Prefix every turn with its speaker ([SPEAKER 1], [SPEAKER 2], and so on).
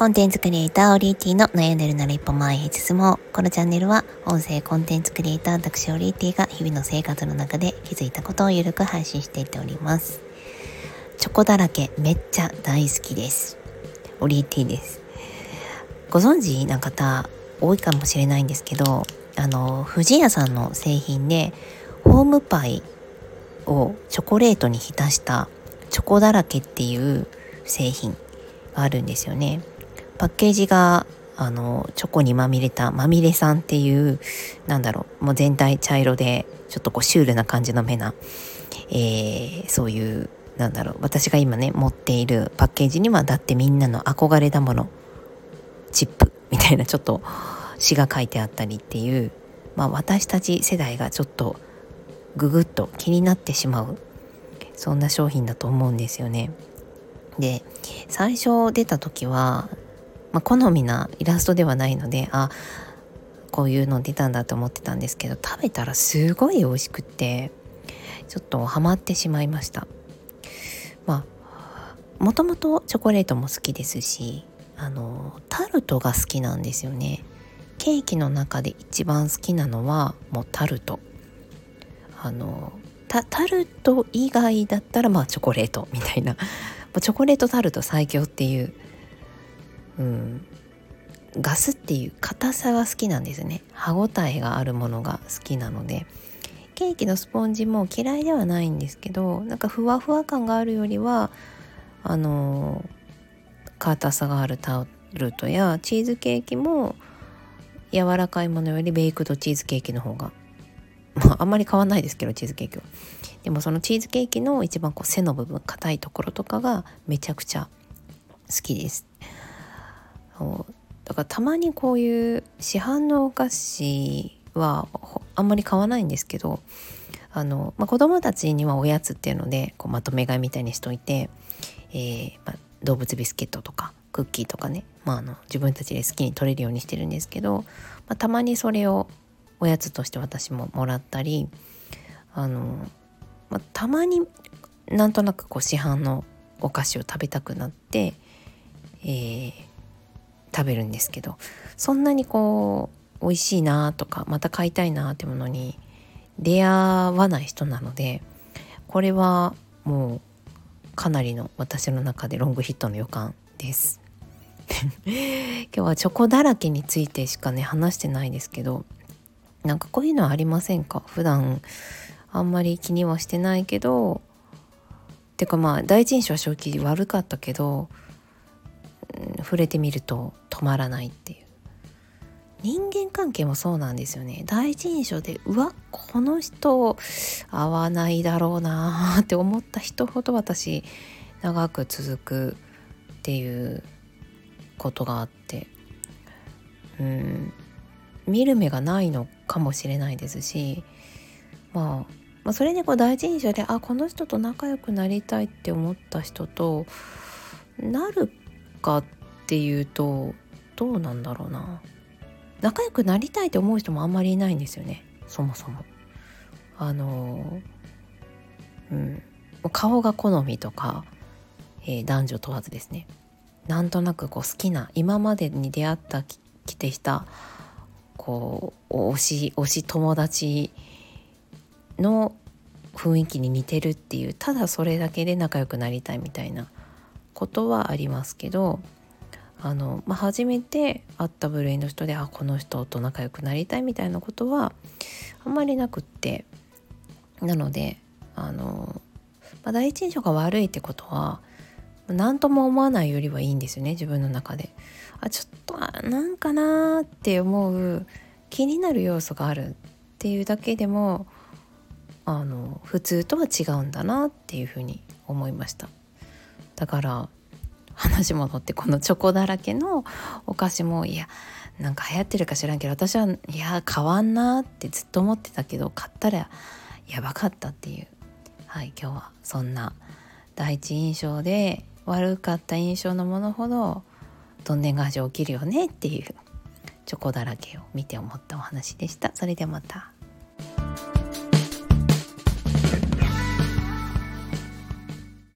[SPEAKER 1] コンテンツクリエイターオリーティの悩んでるなら一歩前へ進もう。このチャンネルは音声コンテンツクリエイター私オリーティが日々の生活の中で気づいたことをゆるく配信していっております。チョコだらけめっちゃ大好きです。オリーティです。ご存知な方多いかもしれないんですけど、あの、富士屋さんの製品でホームパイをチョコレートに浸したチョコだらけっていう製品があるんですよね。パッケージがあのチョコにまみれたまみれさんっていうなんだろうもう全体茶色でちょっとこうシュールな感じの目な、えー、そういうなんだろう私が今ね持っているパッケージにはだってみんなの憧れだものチップみたいなちょっと詩が書いてあったりっていう、まあ、私たち世代がちょっとググッと気になってしまうそんな商品だと思うんですよね。で最初出た時はまあ、好みなイラストではないのであこういうの出たんだと思ってたんですけど食べたらすごい美味しくってちょっとハマってしまいました。まあもともとチョコレートも好きですしあのタルトが好きなんですよね。ケーキの中で一番好きなのはもうタルト。あのタルト以外だったらまあチョコレートみたいな。チョコレートタルト最強っていううん、ガスっていう硬さが好きなんですね。歯ごたえがあるものが好きなので。ケーキのスポンジも嫌いではないんですけどなんかふわふわ感があるよりはあの硬さがあるタオルトやチーズケーキも柔らかいものよりベイクドチーズケーキの方がまああんまり変わんないですけどチーズケーキは。でもそのチーズケーキの一番こう背の部分硬いところとかがめちゃくちゃ好きです。そうだからたまにこういう市販のお菓子はあんまり買わないんですけどあの、まあ、子供たちにはおやつっていうのでこうまとめ買いみたいにしといて、えー、まあ、動物ビスケットとかクッキーとかね、まあ、あの自分たちで好きに取れるようにしてるんですけど、まあ、たまにそれをおやつとして私ももらったりあの、まあ、たまになんとなくこう市販のお菓子を食べたくなって、えー、食べるんですけどそんなにこう美味しいなとかまた買いたいなってものに出会わない人なのでこれはもうかなりの私の中でロングヒットの予感です。今日はチョコだらけについてしかね話してないですけどなんかこういうのはありませんか？普段あんまり気にはしてないけどてかまあ第一印象は正直悪かったけどうん触れてみると止まらないっていう。人間関係もそうなんですよね。第一印象でうわこの人合わないだろうなって思った人ほど私長く続くっていうことがあって。うん。見る目がないのかもしれないですし、まあ、まあそれでこう第一印象であこの人と仲良くなりたいって思った人となるかっていうとどうなんだろうな。仲良くなりたいって思う人もあんまりいないんですよね。そもそも。あのうん。顔が好みとか、えー、男女問わずですね。なんとなくこう好きな今までに出会った来てきたこう推し推し友達の雰囲気に似てるっていうただそれだけで仲良くなりたいみたいなことはありますけどあの、まあ、初めて会った部類の人であこの人と仲良くなりたいみたいなことはあんまりなくってなのであの、まあ、第一印象が悪いってことは何とも思わないよりはいいんですよね自分の中で。あちょっとなんかなーって思う気になる要素があるっていうだけでもあの普通とは違うんだなっていうふうに思いました。だから話戻ってこのチョコだらけのお菓子もいやなんか流行ってるか知らんけど私はいや変わんなってずっと思ってたけど買ったらやばかったっていうはい今日はそんな第一印象で悪かった印象のものほどどんでん返し起きるよねっていうチョコだらけを見て思ったお話でした。それではまた。